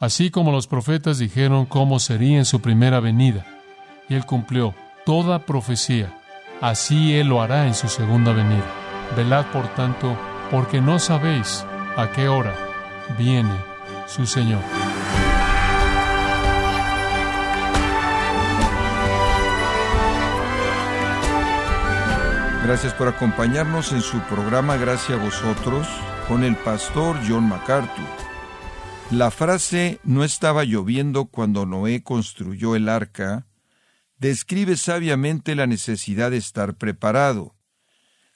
así como los profetas dijeron cómo sería en su primera venida. Y Él cumplió toda profecía. Así Él lo hará en su segunda venida. Velad, por tanto, porque no sabéis a qué hora viene su Señor. Gracias por acompañarnos en su programa Gracias a vosotros con el pastor John MacArthur. La frase no estaba lloviendo cuando Noé construyó el arca describe sabiamente la necesidad de estar preparado.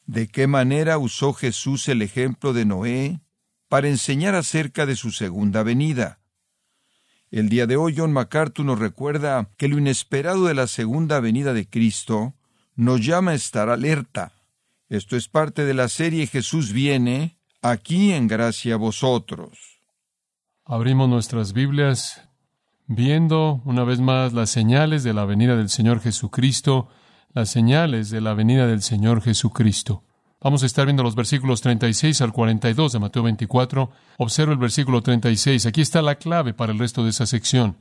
¿De qué manera usó Jesús el ejemplo de Noé para enseñar acerca de su segunda venida? El día de hoy John MacArthur nos recuerda que lo inesperado de la segunda venida de Cristo nos llama a estar alerta. Esto es parte de la serie Jesús viene, aquí en gracia a vosotros. Abrimos nuestras Biblias viendo una vez más las señales de la venida del Señor Jesucristo, las señales de la venida del Señor Jesucristo. Vamos a estar viendo los versículos 36 al 42 de Mateo 24. Observa el versículo 36. Aquí está la clave para el resto de esa sección.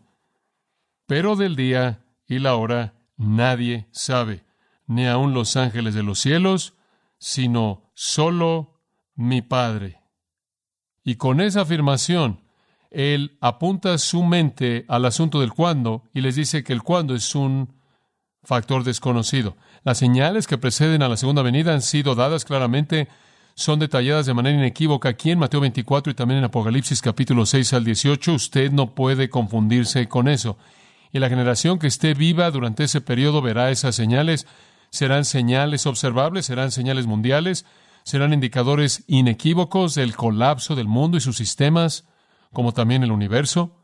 Pero del día y la hora nadie sabe, ni aun los ángeles de los cielos, sino solo mi Padre. Y con esa afirmación, él apunta su mente al asunto del cuándo y les dice que el cuándo es un factor desconocido. Las señales que preceden a la segunda venida han sido dadas claramente, son detalladas de manera inequívoca aquí en Mateo 24 y también en Apocalipsis capítulo 6 al 18. Usted no puede confundirse con eso. Y la generación que esté viva durante ese periodo verá esas señales. Serán señales observables, serán señales mundiales, serán indicadores inequívocos del colapso del mundo y sus sistemas como también el universo,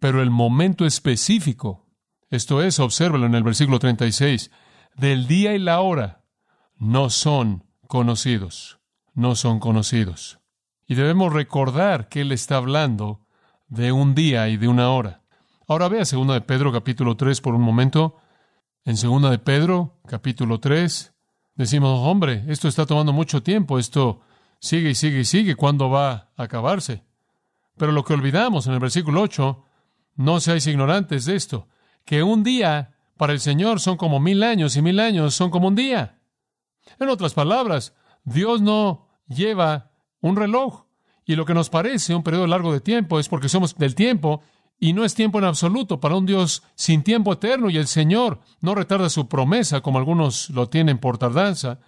pero el momento específico, esto es, obsérvalo en el versículo 36, del día y la hora no son conocidos, no son conocidos. Y debemos recordar que Él está hablando de un día y de una hora. Ahora vea 2 de Pedro capítulo 3 por un momento. En 2 de Pedro capítulo 3 decimos, hombre, esto está tomando mucho tiempo, esto sigue y sigue y sigue, ¿cuándo va a acabarse? Pero lo que olvidamos en el versículo 8, no seáis ignorantes de esto, que un día para el Señor son como mil años y mil años son como un día. En otras palabras, Dios no lleva un reloj y lo que nos parece un periodo largo de tiempo es porque somos del tiempo y no es tiempo en absoluto para un Dios sin tiempo eterno y el Señor no retarda su promesa como algunos lo tienen por tardanza.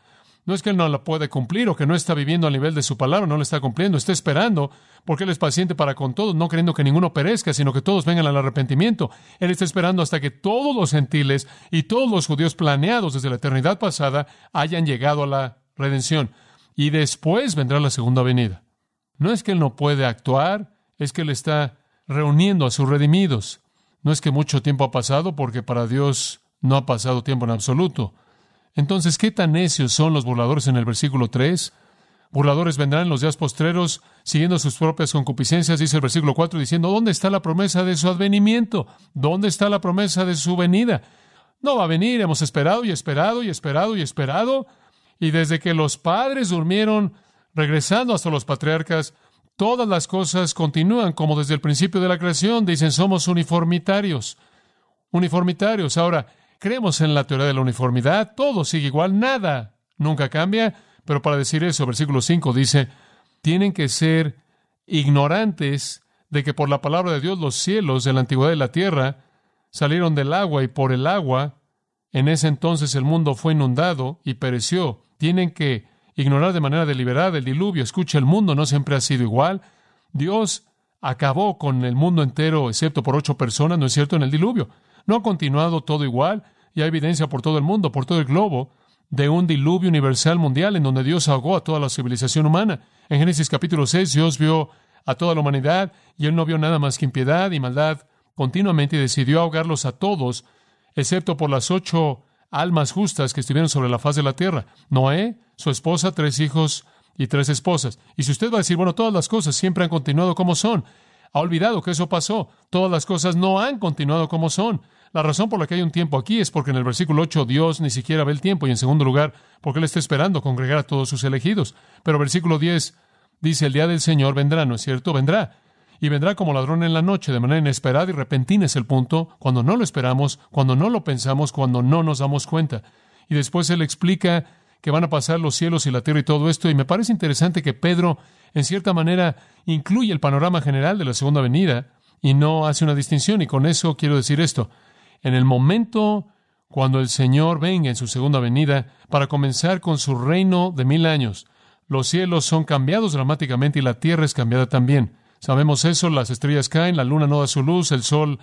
No es que Él no la puede cumplir o que no está viviendo al nivel de su palabra, no la está cumpliendo, está esperando porque Él es paciente para con todos, no queriendo que ninguno perezca, sino que todos vengan al arrepentimiento. Él está esperando hasta que todos los gentiles y todos los judíos planeados desde la eternidad pasada hayan llegado a la redención. Y después vendrá la segunda venida. No es que Él no puede actuar, es que Él está reuniendo a sus redimidos. No es que mucho tiempo ha pasado, porque para Dios no ha pasado tiempo en absoluto. Entonces, ¿qué tan necios son los burladores en el versículo 3? Burladores vendrán en los días postreros siguiendo sus propias concupiscencias, dice el versículo 4, diciendo, ¿dónde está la promesa de su advenimiento? ¿Dónde está la promesa de su venida? No va a venir, hemos esperado y esperado y esperado y esperado, y desde que los padres durmieron, regresando hasta los patriarcas, todas las cosas continúan como desde el principio de la creación, dicen, somos uniformitarios. Uniformitarios. Ahora, Creemos en la teoría de la uniformidad, todo sigue igual, nada nunca cambia, pero para decir eso, versículo 5 dice, tienen que ser ignorantes de que por la palabra de Dios los cielos de la antigüedad de la tierra salieron del agua y por el agua en ese entonces el mundo fue inundado y pereció. Tienen que ignorar de manera deliberada el diluvio. Escucha, el mundo no siempre ha sido igual. Dios acabó con el mundo entero, excepto por ocho personas, ¿no es cierto?, en el diluvio. No ha continuado todo igual y hay evidencia por todo el mundo, por todo el globo, de un diluvio universal mundial en donde Dios ahogó a toda la civilización humana. En Génesis capítulo 6 Dios vio a toda la humanidad y él no vio nada más que impiedad y maldad continuamente y decidió ahogarlos a todos, excepto por las ocho almas justas que estuvieron sobre la faz de la tierra. Noé, su esposa, tres hijos y tres esposas. Y si usted va a decir, bueno, todas las cosas siempre han continuado como son, ha olvidado que eso pasó. Todas las cosas no han continuado como son. La razón por la que hay un tiempo aquí es porque en el versículo 8 Dios ni siquiera ve el tiempo y en segundo lugar porque Él está esperando congregar a todos sus elegidos. Pero versículo 10 dice, el día del Señor vendrá, ¿no es cierto? Vendrá. y vendrá como ladrón en la noche, de manera inesperada y repentina es el punto, cuando no lo esperamos, cuando no lo pensamos, cuando no nos damos cuenta. Y después él explica que van a pasar los cielos y la tierra y todo esto, y me parece interesante que Pedro, en cierta manera, incluye el panorama general de la segunda venida y no hace una distinción, y con eso quiero decir esto. En el momento cuando el Señor venga en su segunda venida para comenzar con su reino de mil años, los cielos son cambiados dramáticamente y la tierra es cambiada también. Sabemos eso, las estrellas caen, la luna no da su luz, el sol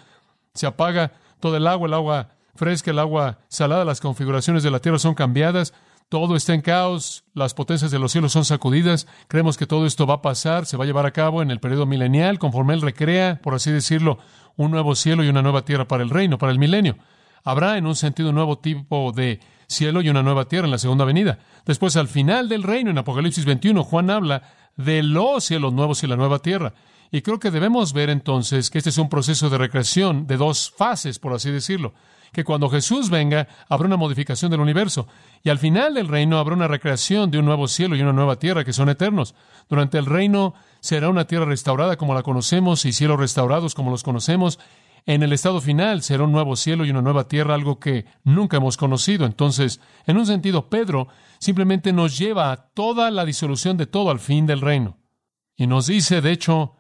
se apaga, todo el agua, el agua fresca, el agua salada, las configuraciones de la tierra son cambiadas, todo está en caos, las potencias de los cielos son sacudidas, creemos que todo esto va a pasar, se va a llevar a cabo en el periodo milenial, conforme Él recrea, por así decirlo, un nuevo cielo y una nueva tierra para el reino, para el milenio. Habrá en un sentido un nuevo tipo de cielo y una nueva tierra en la segunda venida. Después, al final del reino, en Apocalipsis 21, Juan habla de los cielos nuevos y la nueva tierra. Y creo que debemos ver entonces que este es un proceso de recreación de dos fases, por así decirlo. Que cuando Jesús venga, habrá una modificación del universo. Y al final del reino habrá una recreación de un nuevo cielo y una nueva tierra que son eternos. Durante el reino será una tierra restaurada como la conocemos y cielos restaurados como los conocemos. En el estado final será un nuevo cielo y una nueva tierra, algo que nunca hemos conocido. Entonces, en un sentido, Pedro simplemente nos lleva a toda la disolución de todo al fin del reino. Y nos dice, de hecho,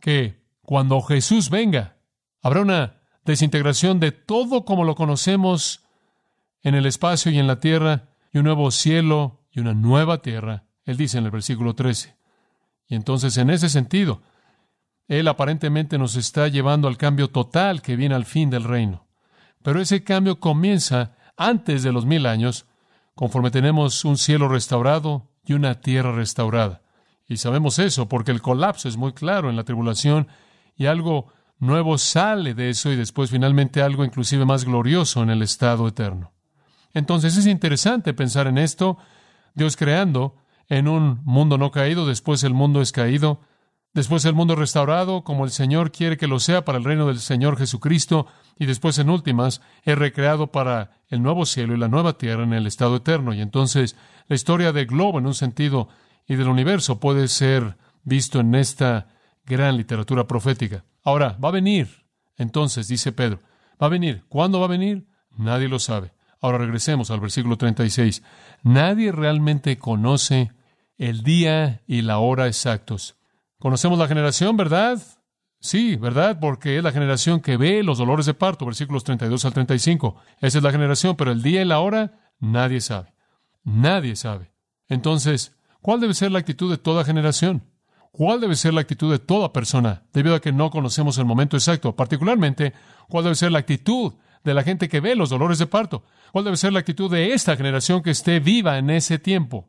que cuando Jesús venga, habrá una desintegración de todo como lo conocemos en el espacio y en la tierra, y un nuevo cielo y una nueva tierra. Él dice en el versículo 13. Y entonces, en ese sentido, Él aparentemente nos está llevando al cambio total que viene al fin del reino. Pero ese cambio comienza antes de los mil años, conforme tenemos un cielo restaurado y una tierra restaurada. Y sabemos eso porque el colapso es muy claro en la tribulación y algo nuevo sale de eso y después finalmente algo inclusive más glorioso en el estado eterno. Entonces es interesante pensar en esto, Dios creando en un mundo no caído, después el mundo es caído, después el mundo restaurado como el Señor quiere que lo sea para el reino del Señor Jesucristo, y después en últimas es recreado para el nuevo cielo y la nueva tierra en el estado eterno. Y entonces la historia de globo en un sentido y del universo puede ser visto en esta gran literatura profética. Ahora, va a venir, entonces, dice Pedro, va a venir. ¿Cuándo va a venir? Nadie lo sabe. Ahora regresemos al versículo 36. Nadie realmente conoce el día y la hora exactos. Conocemos la generación, ¿verdad? Sí, ¿verdad? Porque es la generación que ve los dolores de parto, versículos 32 al 35. Esa es la generación, pero el día y la hora nadie sabe. Nadie sabe. Entonces, ¿Cuál debe ser la actitud de toda generación? ¿Cuál debe ser la actitud de toda persona debido a que no conocemos el momento exacto? Particularmente, ¿cuál debe ser la actitud de la gente que ve los dolores de parto? ¿Cuál debe ser la actitud de esta generación que esté viva en ese tiempo?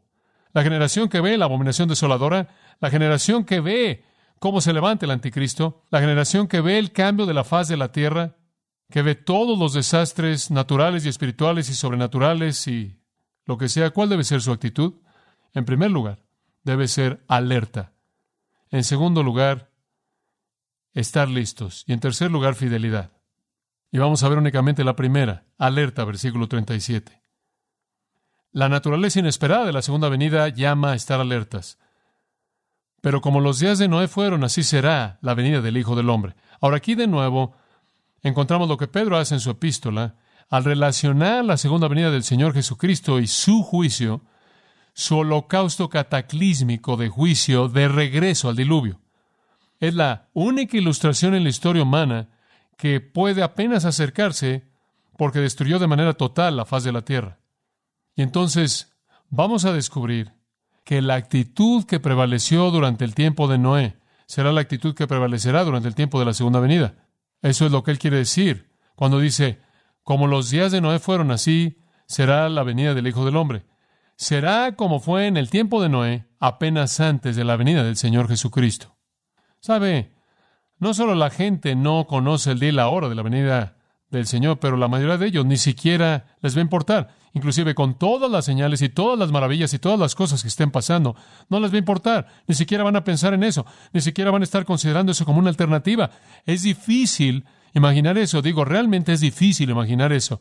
La generación que ve la abominación desoladora, la generación que ve cómo se levanta el anticristo, la generación que ve el cambio de la faz de la tierra, que ve todos los desastres naturales y espirituales y sobrenaturales y lo que sea, ¿cuál debe ser su actitud? En primer lugar, debe ser alerta. En segundo lugar, estar listos. Y en tercer lugar, fidelidad. Y vamos a ver únicamente la primera, alerta, versículo 37. La naturaleza inesperada de la segunda venida llama a estar alertas. Pero como los días de Noé fueron, así será la venida del Hijo del Hombre. Ahora aquí de nuevo encontramos lo que Pedro hace en su epístola al relacionar la segunda venida del Señor Jesucristo y su juicio su holocausto cataclísmico de juicio de regreso al diluvio. Es la única ilustración en la historia humana que puede apenas acercarse porque destruyó de manera total la faz de la tierra. Y entonces vamos a descubrir que la actitud que prevaleció durante el tiempo de Noé será la actitud que prevalecerá durante el tiempo de la segunda venida. Eso es lo que él quiere decir cuando dice, como los días de Noé fueron así, será la venida del Hijo del Hombre será como fue en el tiempo de Noé, apenas antes de la venida del Señor Jesucristo. ¿Sabe? No solo la gente no conoce el día y la hora de la venida del Señor, pero la mayoría de ellos ni siquiera les va a importar. Inclusive con todas las señales y todas las maravillas y todas las cosas que estén pasando, no les va a importar. Ni siquiera van a pensar en eso. Ni siquiera van a estar considerando eso como una alternativa. Es difícil imaginar eso. Digo, realmente es difícil imaginar eso.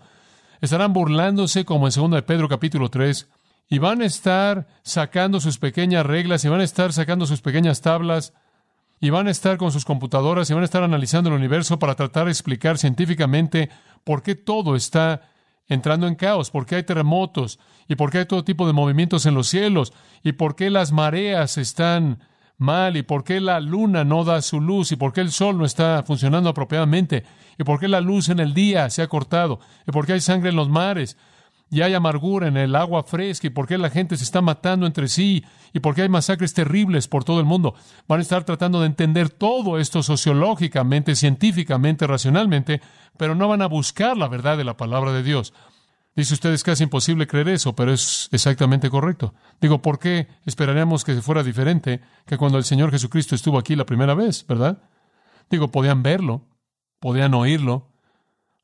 Estarán burlándose como en 2 de Pedro capítulo 3 y van a estar sacando sus pequeñas reglas y van a estar sacando sus pequeñas tablas y van a estar con sus computadoras y van a estar analizando el universo para tratar de explicar científicamente por qué todo está entrando en caos, por qué hay terremotos y por qué hay todo tipo de movimientos en los cielos y por qué las mareas están mal y por qué la luna no da su luz y por qué el sol no está funcionando apropiadamente y por qué la luz en el día se ha cortado y por qué hay sangre en los mares y hay amargura en el agua fresca y por qué la gente se está matando entre sí y por qué hay masacres terribles por todo el mundo. Van a estar tratando de entender todo esto sociológicamente, científicamente, racionalmente, pero no van a buscar la verdad de la palabra de Dios. Dice usted, es casi imposible creer eso, pero es exactamente correcto. Digo, ¿por qué esperaríamos que fuera diferente que cuando el Señor Jesucristo estuvo aquí la primera vez, verdad? Digo, podían verlo, podían oírlo,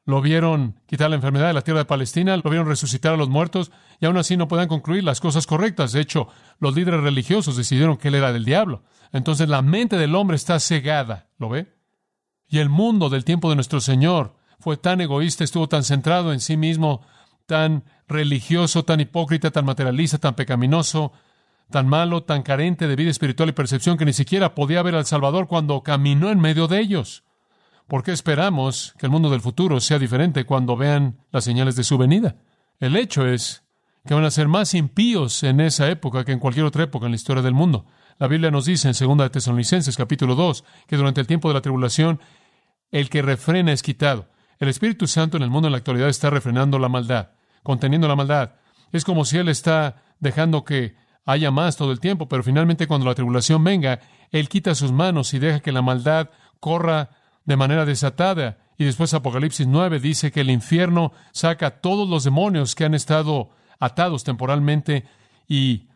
lo vieron quitar la enfermedad de la tierra de Palestina, lo vieron resucitar a los muertos, y aún así no podían concluir las cosas correctas. De hecho, los líderes religiosos decidieron que él era del diablo. Entonces la mente del hombre está cegada, ¿lo ve? Y el mundo del tiempo de nuestro Señor fue tan egoísta, estuvo tan centrado en sí mismo, tan religioso, tan hipócrita, tan materialista, tan pecaminoso, tan malo, tan carente de vida espiritual y percepción que ni siquiera podía ver al Salvador cuando caminó en medio de ellos. ¿Por qué esperamos que el mundo del futuro sea diferente cuando vean las señales de su venida? El hecho es que van a ser más impíos en esa época que en cualquier otra época en la historia del mundo. La Biblia nos dice en 2 Tesalonicenses capítulo 2 que durante el tiempo de la tribulación el que refrena es quitado. El Espíritu Santo en el mundo en la actualidad está refrenando la maldad conteniendo la maldad. Es como si Él está dejando que haya más todo el tiempo, pero finalmente cuando la tribulación venga, Él quita sus manos y deja que la maldad corra de manera desatada. Y después Apocalipsis 9 dice que el infierno saca a todos los demonios que han estado atados temporalmente y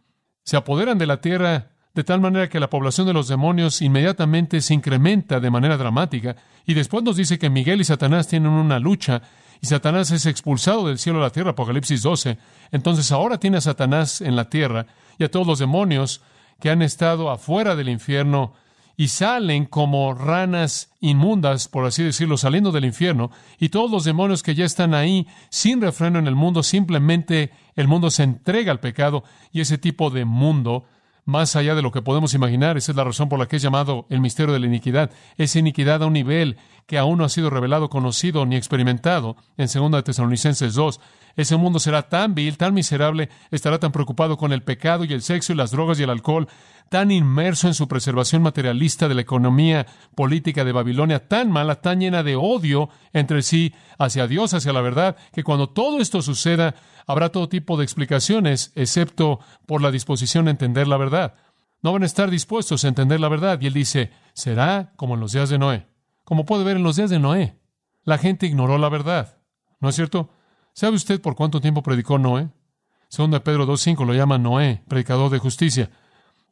se apoderan de la tierra de tal manera que la población de los demonios inmediatamente se incrementa de manera dramática. Y después nos dice que Miguel y Satanás tienen una lucha y Satanás es expulsado del cielo a la tierra, Apocalipsis 12. Entonces ahora tiene a Satanás en la tierra y a todos los demonios que han estado afuera del infierno y salen como ranas inmundas, por así decirlo, saliendo del infierno, y todos los demonios que ya están ahí sin refreno en el mundo, simplemente el mundo se entrega al pecado y ese tipo de mundo más allá de lo que podemos imaginar. Esa es la razón por la que es llamado el misterio de la iniquidad. Esa iniquidad a un nivel que aún no ha sido revelado, conocido ni experimentado en 2 Tesalonicenses 2. Ese mundo será tan vil, tan miserable, estará tan preocupado con el pecado y el sexo y las drogas y el alcohol, tan inmerso en su preservación materialista de la economía política de Babilonia, tan mala, tan llena de odio entre sí, hacia Dios, hacia la verdad, que cuando todo esto suceda, habrá todo tipo de explicaciones, excepto por la disposición a entender la verdad. No van a estar dispuestos a entender la verdad. Y él dice, será como en los días de Noé. Como puede ver en los días de Noé, la gente ignoró la verdad. ¿No es cierto? ¿Sabe usted por cuánto tiempo predicó Noé? Segundo de Pedro 2.5 lo llama Noé, predicador de justicia.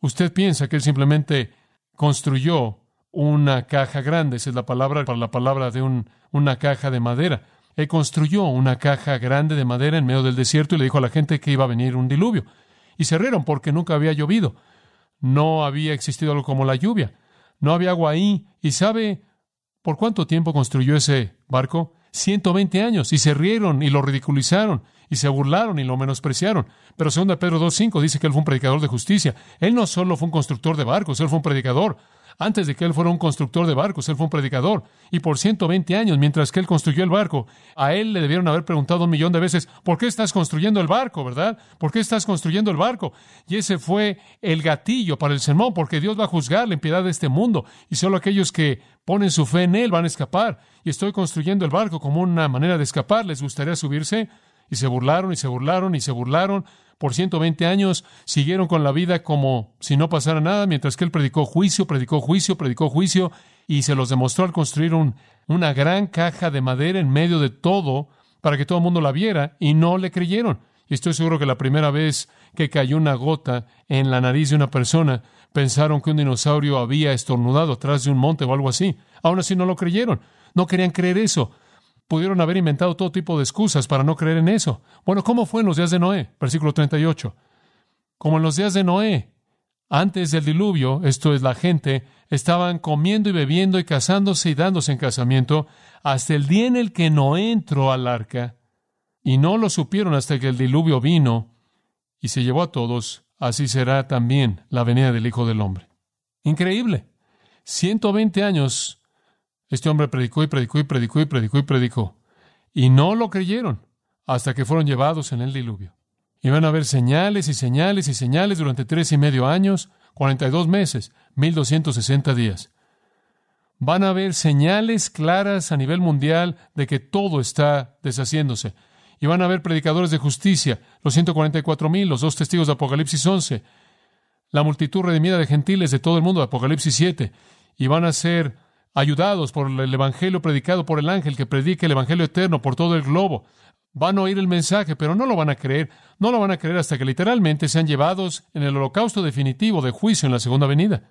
Usted piensa que él simplemente construyó una caja grande, esa es la palabra para la palabra de un, una caja de madera. Él construyó una caja grande de madera en medio del desierto y le dijo a la gente que iba a venir un diluvio. Y se rieron porque nunca había llovido. No había existido algo como la lluvia. No había agua ahí. ¿Y sabe por cuánto tiempo construyó ese barco? 120 años. Y se rieron y lo ridiculizaron y se burlaron y lo menospreciaron. Pero 2 Pedro 2.5 dice que él fue un predicador de justicia. Él no solo fue un constructor de barcos, él fue un predicador. Antes de que él fuera un constructor de barcos, él fue un predicador. Y por 120 años, mientras que él construyó el barco, a él le debieron haber preguntado un millón de veces, ¿por qué estás construyendo el barco, verdad? ¿Por qué estás construyendo el barco? Y ese fue el gatillo para el sermón, porque Dios va a juzgar la impiedad de este mundo. Y solo aquellos que ponen su fe en él van a escapar. Y estoy construyendo el barco como una manera de escapar. ¿Les gustaría subirse? Y se burlaron y se burlaron y se burlaron por 120 años siguieron con la vida como si no pasara nada, mientras que él predicó juicio, predicó juicio, predicó juicio, y se los demostró al construir una gran caja de madera en medio de todo para que todo el mundo la viera, y no le creyeron. Y estoy seguro que la primera vez que cayó una gota en la nariz de una persona, pensaron que un dinosaurio había estornudado atrás de un monte o algo así. Aún así no lo creyeron. No querían creer eso pudieron haber inventado todo tipo de excusas para no creer en eso. Bueno, ¿cómo fue en los días de Noé? Versículo 38. Como en los días de Noé, antes del diluvio, esto es la gente, estaban comiendo y bebiendo y casándose y dándose en casamiento hasta el día en el que Noé entró al arca. Y no lo supieron hasta que el diluvio vino y se llevó a todos. Así será también la venida del Hijo del Hombre. Increíble. 120 años este hombre predicó y predicó y predicó y predicó y predicó. Y no lo creyeron hasta que fueron llevados en el diluvio. Iban a haber señales y señales y señales durante tres y medio años, 42 meses, 1260 días. Van a haber señales claras a nivel mundial de que todo está deshaciéndose. Y van a haber predicadores de justicia, los 144 mil, los dos testigos de Apocalipsis 11, la multitud redimida de gentiles de todo el mundo de Apocalipsis 7, y van a ser ayudados por el Evangelio predicado por el ángel que predica el Evangelio eterno por todo el globo. Van a oír el mensaje, pero no lo van a creer. No lo van a creer hasta que literalmente sean llevados en el holocausto definitivo de juicio en la segunda venida.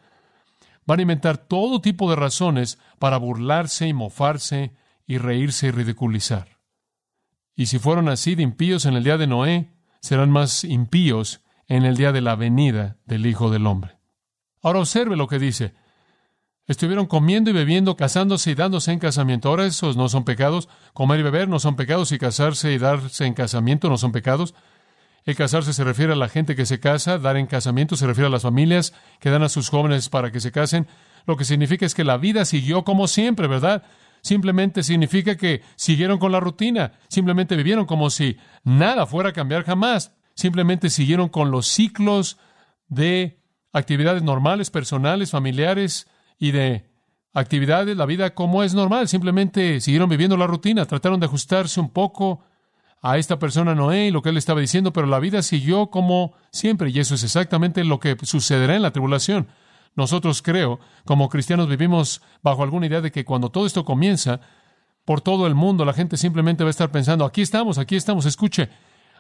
Van a inventar todo tipo de razones para burlarse y mofarse y reírse y ridiculizar. Y si fueron así de impíos en el día de Noé, serán más impíos en el día de la venida del Hijo del Hombre. Ahora observe lo que dice. Estuvieron comiendo y bebiendo, casándose y dándose en casamiento. Ahora esos no son pecados. Comer y beber no son pecados y casarse y darse en casamiento no son pecados. El casarse se refiere a la gente que se casa, dar en casamiento se refiere a las familias que dan a sus jóvenes para que se casen. Lo que significa es que la vida siguió como siempre, ¿verdad? Simplemente significa que siguieron con la rutina, simplemente vivieron como si nada fuera a cambiar jamás, simplemente siguieron con los ciclos de actividades normales, personales, familiares, y de actividades, la vida como es normal. Simplemente siguieron viviendo la rutina, trataron de ajustarse un poco a esta persona Noé y lo que él estaba diciendo, pero la vida siguió como siempre y eso es exactamente lo que sucederá en la tribulación. Nosotros creo, como cristianos vivimos bajo alguna idea de que cuando todo esto comienza, por todo el mundo la gente simplemente va a estar pensando, aquí estamos, aquí estamos, escuche,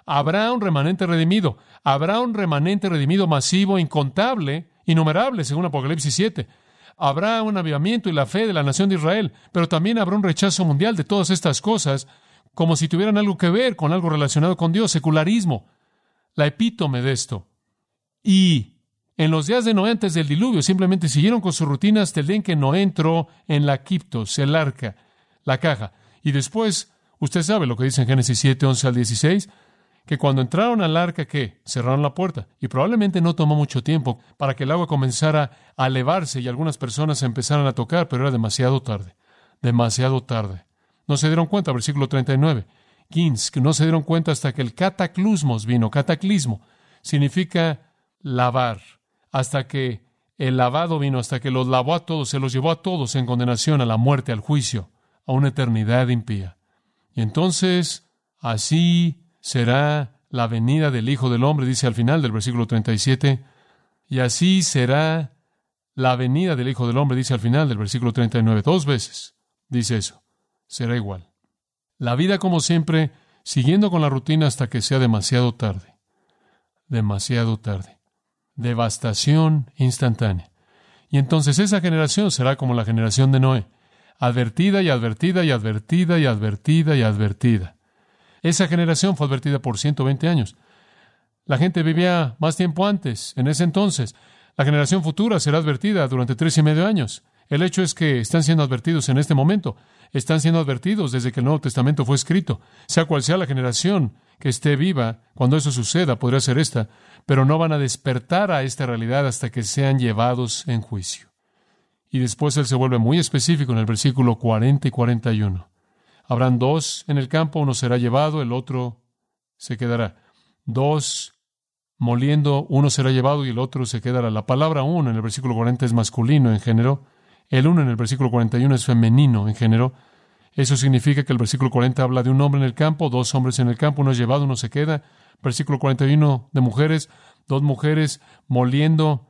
habrá un remanente redimido, habrá un remanente redimido masivo, incontable, innumerable, según Apocalipsis 7 habrá un avivamiento y la fe de la nación de Israel, pero también habrá un rechazo mundial de todas estas cosas, como si tuvieran algo que ver con algo relacionado con Dios, secularismo, la epítome de esto. Y en los días de Noé antes del diluvio simplemente siguieron con su rutina hasta el día en que Noé entró en la Quiptos, el arca, la caja. Y después, usted sabe lo que dice en Génesis 7, 11 al 16, que cuando entraron al arca, ¿qué? Cerraron la puerta. Y probablemente no tomó mucho tiempo para que el agua comenzara a elevarse y algunas personas empezaran a tocar, pero era demasiado tarde. Demasiado tarde. No se dieron cuenta, versículo 39. 15, que no se dieron cuenta hasta que el cataclismos vino. Cataclismo significa lavar. Hasta que el lavado vino, hasta que los lavó a todos, se los llevó a todos en condenación a la muerte, al juicio, a una eternidad impía. Y entonces, así será la venida del Hijo del Hombre, dice al final del versículo 37, y así será la venida del Hijo del Hombre, dice al final del versículo 39, dos veces dice eso, será igual. La vida como siempre, siguiendo con la rutina hasta que sea demasiado tarde, demasiado tarde. Devastación instantánea. Y entonces esa generación será como la generación de Noé, advertida y advertida y advertida y advertida y advertida. Esa generación fue advertida por 120 años. La gente vivía más tiempo antes, en ese entonces. La generación futura será advertida durante tres y medio años. El hecho es que están siendo advertidos en este momento. Están siendo advertidos desde que el Nuevo Testamento fue escrito. Sea cual sea la generación que esté viva, cuando eso suceda, podría ser esta, pero no van a despertar a esta realidad hasta que sean llevados en juicio. Y después él se vuelve muy específico en el versículo 40 y 41. Habrán dos en el campo, uno será llevado, el otro se quedará. Dos moliendo, uno será llevado y el otro se quedará. La palabra uno en el versículo 40 es masculino en género, el uno en el versículo 41 es femenino en género. Eso significa que el versículo 40 habla de un hombre en el campo, dos hombres en el campo, uno es llevado, uno se queda. Versículo 41 de mujeres, dos mujeres moliendo,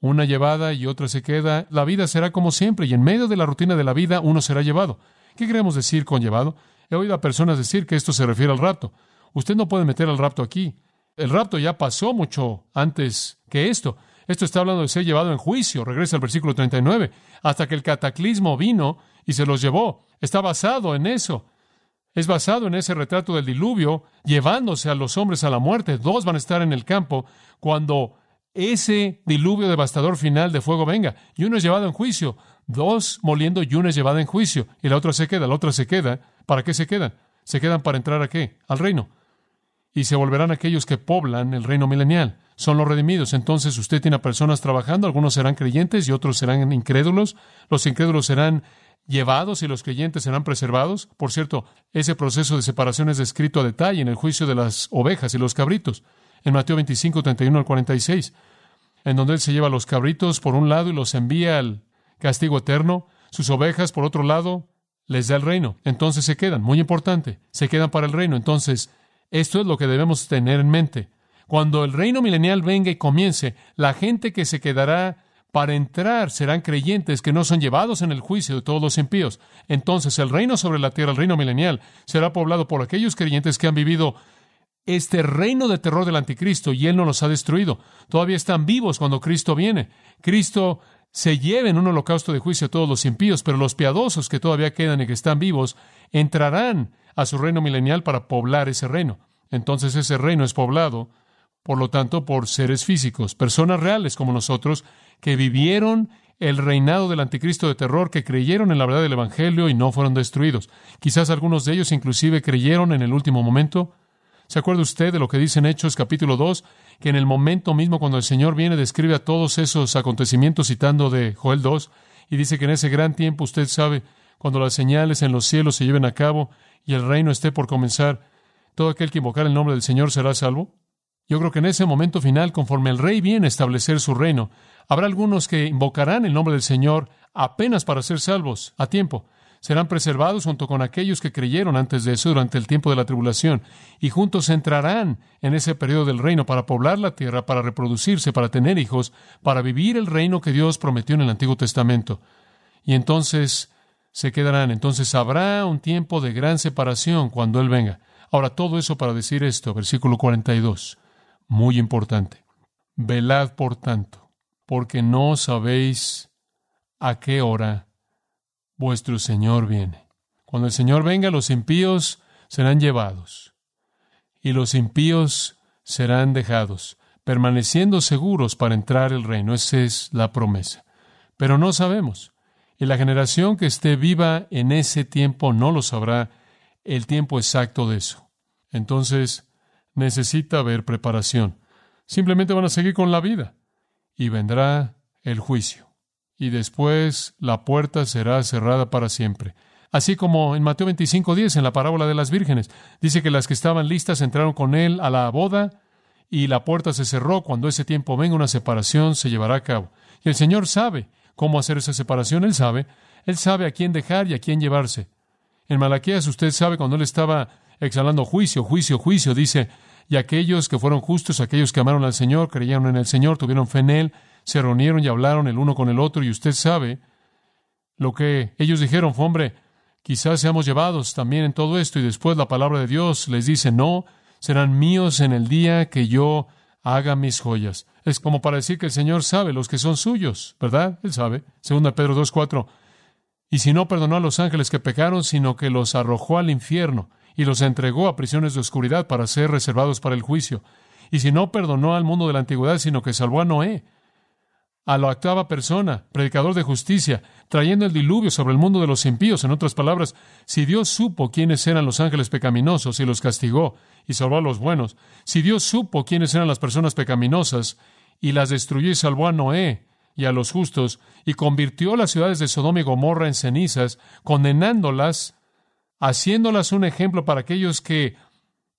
una llevada y otra se queda. La vida será como siempre y en medio de la rutina de la vida uno será llevado. ¿Qué queremos decir con llevado? He oído a personas decir que esto se refiere al rapto. Usted no puede meter al rapto aquí. El rapto ya pasó mucho antes que esto. Esto está hablando de ser llevado en juicio. Regresa al versículo 39. Hasta que el cataclismo vino y se los llevó. Está basado en eso. Es basado en ese retrato del diluvio, llevándose a los hombres a la muerte. Dos van a estar en el campo cuando ese diluvio devastador final de fuego venga. Y uno es llevado en juicio dos moliendo y una llevada en juicio, y la otra se queda, la otra se queda. ¿Para qué se quedan? Se quedan para entrar a qué? Al reino. Y se volverán aquellos que poblan el reino milenial. son los redimidos. Entonces usted tiene a personas trabajando, algunos serán creyentes y otros serán incrédulos. Los incrédulos serán llevados y los creyentes serán preservados. Por cierto, ese proceso de separación es descrito a detalle en el juicio de las ovejas y los cabritos, en Mateo 25, 31 al 46, en donde Él se lleva los cabritos por un lado y los envía al castigo eterno, sus ovejas por otro lado les da el reino. Entonces se quedan, muy importante, se quedan para el reino. Entonces, esto es lo que debemos tener en mente. Cuando el reino milenial venga y comience, la gente que se quedará para entrar serán creyentes que no son llevados en el juicio de todos los impíos. Entonces el reino sobre la tierra, el reino milenial, será poblado por aquellos creyentes que han vivido este reino de terror del anticristo y él no los ha destruido. Todavía están vivos cuando Cristo viene. Cristo se lleva en un holocausto de juicio a todos los impíos, pero los piadosos que todavía quedan y que están vivos entrarán a su reino milenial para poblar ese reino. Entonces ese reino es poblado, por lo tanto, por seres físicos, personas reales como nosotros, que vivieron el reinado del anticristo de terror, que creyeron en la verdad del Evangelio y no fueron destruidos. Quizás algunos de ellos inclusive creyeron en el último momento. ¿Se acuerda usted de lo que dice en Hechos capítulo 2? Que en el momento mismo cuando el Señor viene describe a todos esos acontecimientos citando de Joel 2 y dice que en ese gran tiempo usted sabe, cuando las señales en los cielos se lleven a cabo y el reino esté por comenzar, todo aquel que invocar el nombre del Señor será salvo. Yo creo que en ese momento final, conforme el rey viene a establecer su reino, Habrá algunos que invocarán el nombre del Señor apenas para ser salvos, a tiempo. Serán preservados junto con aquellos que creyeron antes de eso durante el tiempo de la tribulación, y juntos entrarán en ese periodo del reino para poblar la tierra, para reproducirse, para tener hijos, para vivir el reino que Dios prometió en el Antiguo Testamento. Y entonces se quedarán. Entonces habrá un tiempo de gran separación cuando Él venga. Ahora, todo eso para decir esto, versículo 42, muy importante. Velad, por tanto porque no sabéis a qué hora vuestro Señor viene. Cuando el Señor venga, los impíos serán llevados y los impíos serán dejados, permaneciendo seguros para entrar el reino. Esa es la promesa. Pero no sabemos. Y la generación que esté viva en ese tiempo no lo sabrá el tiempo exacto de eso. Entonces, necesita haber preparación. Simplemente van a seguir con la vida y vendrá el juicio. Y después la puerta será cerrada para siempre. Así como en Mateo 25:10, en la parábola de las vírgenes, dice que las que estaban listas entraron con él a la boda y la puerta se cerró. Cuando ese tiempo venga, una separación se llevará a cabo. Y el Señor sabe cómo hacer esa separación. Él sabe. Él sabe a quién dejar y a quién llevarse. En Malaquías, usted sabe, cuando él estaba exhalando juicio, juicio, juicio, dice, y aquellos que fueron justos, aquellos que amaron al Señor, creyeron en el Señor, tuvieron fe en Él, se reunieron y hablaron el uno con el otro, y usted sabe lo que ellos dijeron fue, hombre, quizás seamos llevados también en todo esto, y después la palabra de Dios les dice, no, serán míos en el día que yo haga mis joyas. Es como para decir que el Señor sabe los que son suyos, ¿verdad? Él sabe. Segunda Pedro 2.4. Y si no perdonó a los ángeles que pecaron, sino que los arrojó al infierno y los entregó a prisiones de oscuridad para ser reservados para el juicio. Y si no perdonó al mundo de la antigüedad, sino que salvó a Noé, a la octava persona, predicador de justicia, trayendo el diluvio sobre el mundo de los impíos. En otras palabras, si Dios supo quiénes eran los ángeles pecaminosos y los castigó y salvó a los buenos, si Dios supo quiénes eran las personas pecaminosas y las destruyó y salvó a Noé y a los justos, y convirtió las ciudades de Sodoma y Gomorra en cenizas, condenándolas haciéndolas un ejemplo para aquellos que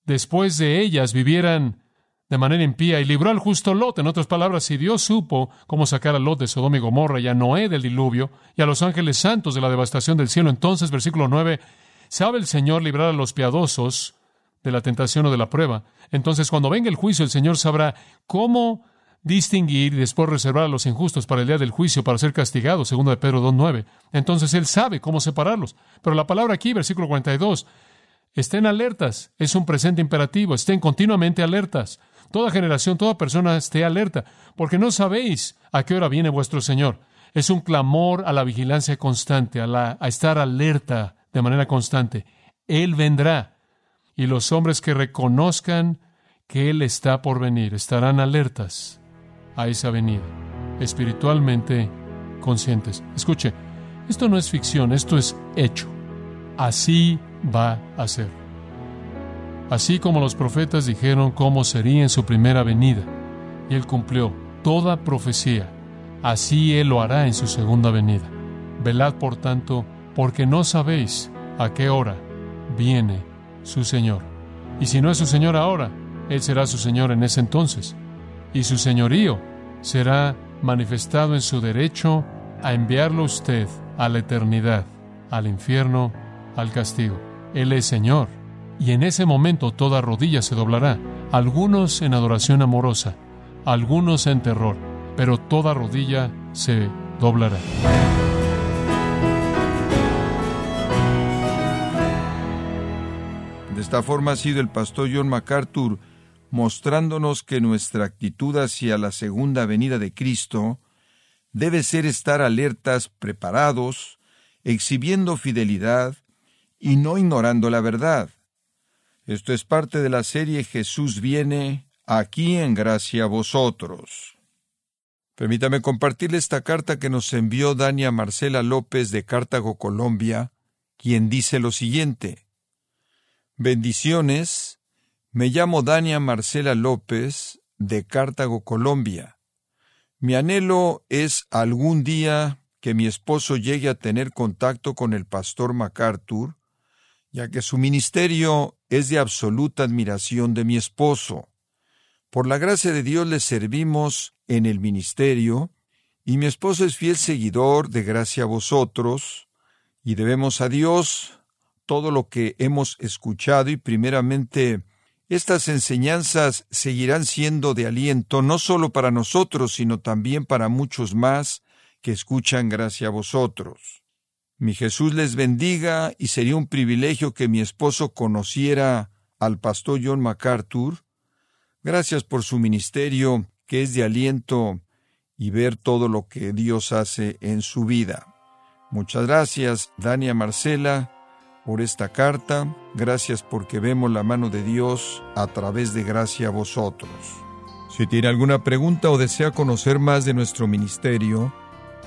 después de ellas vivieran de manera impía y libró al justo Lot. En otras palabras, si Dios supo cómo sacar a Lot de Sodoma y Gomorra y a Noé del diluvio y a los ángeles santos de la devastación del cielo, entonces, versículo 9, ¿sabe el Señor librar a los piadosos de la tentación o de la prueba? Entonces, cuando venga el juicio, el Señor sabrá cómo distinguir y después reservar a los injustos para el día del juicio para ser castigados, segundo de Pedro 2.9. Entonces Él sabe cómo separarlos. Pero la palabra aquí, versículo 42, estén alertas, es un presente imperativo, estén continuamente alertas. Toda generación, toda persona esté alerta, porque no sabéis a qué hora viene vuestro Señor. Es un clamor a la vigilancia constante, a, la, a estar alerta de manera constante. Él vendrá, y los hombres que reconozcan que Él está por venir estarán alertas a esa venida, espiritualmente conscientes. Escuche, esto no es ficción, esto es hecho. Así va a ser. Así como los profetas dijeron cómo sería en su primera venida, y Él cumplió toda profecía. Así Él lo hará en su segunda venida. Velad, por tanto, porque no sabéis a qué hora viene su Señor. Y si no es su Señor ahora, Él será su Señor en ese entonces. Y su señorío será manifestado en su derecho a enviarlo usted a la eternidad, al infierno, al castigo. Él es Señor. Y en ese momento toda rodilla se doblará, algunos en adoración amorosa, algunos en terror, pero toda rodilla se doblará. De esta forma ha sido el pastor John MacArthur mostrándonos que nuestra actitud hacia la segunda venida de Cristo debe ser estar alertas, preparados, exhibiendo fidelidad y no ignorando la verdad. Esto es parte de la serie Jesús viene aquí en gracia a vosotros. Permítame compartirle esta carta que nos envió Dania Marcela López de Cartago, Colombia, quien dice lo siguiente. Bendiciones. Me llamo Dania Marcela López de Cartago, Colombia. Mi anhelo es algún día que mi esposo llegue a tener contacto con el pastor MacArthur, ya que su ministerio es de absoluta admiración de mi esposo. Por la gracia de Dios le servimos en el ministerio, y mi esposo es fiel seguidor de gracia a vosotros, y debemos a Dios todo lo que hemos escuchado y primeramente estas enseñanzas seguirán siendo de aliento no solo para nosotros, sino también para muchos más que escuchan gracia a vosotros. Mi Jesús les bendiga y sería un privilegio que mi esposo conociera al pastor John MacArthur. Gracias por su ministerio, que es de aliento y ver todo lo que Dios hace en su vida. Muchas gracias, Dania Marcela por esta carta. Gracias porque vemos la mano de Dios a través de gracia a vosotros. Si tiene alguna pregunta o desea conocer más de nuestro ministerio,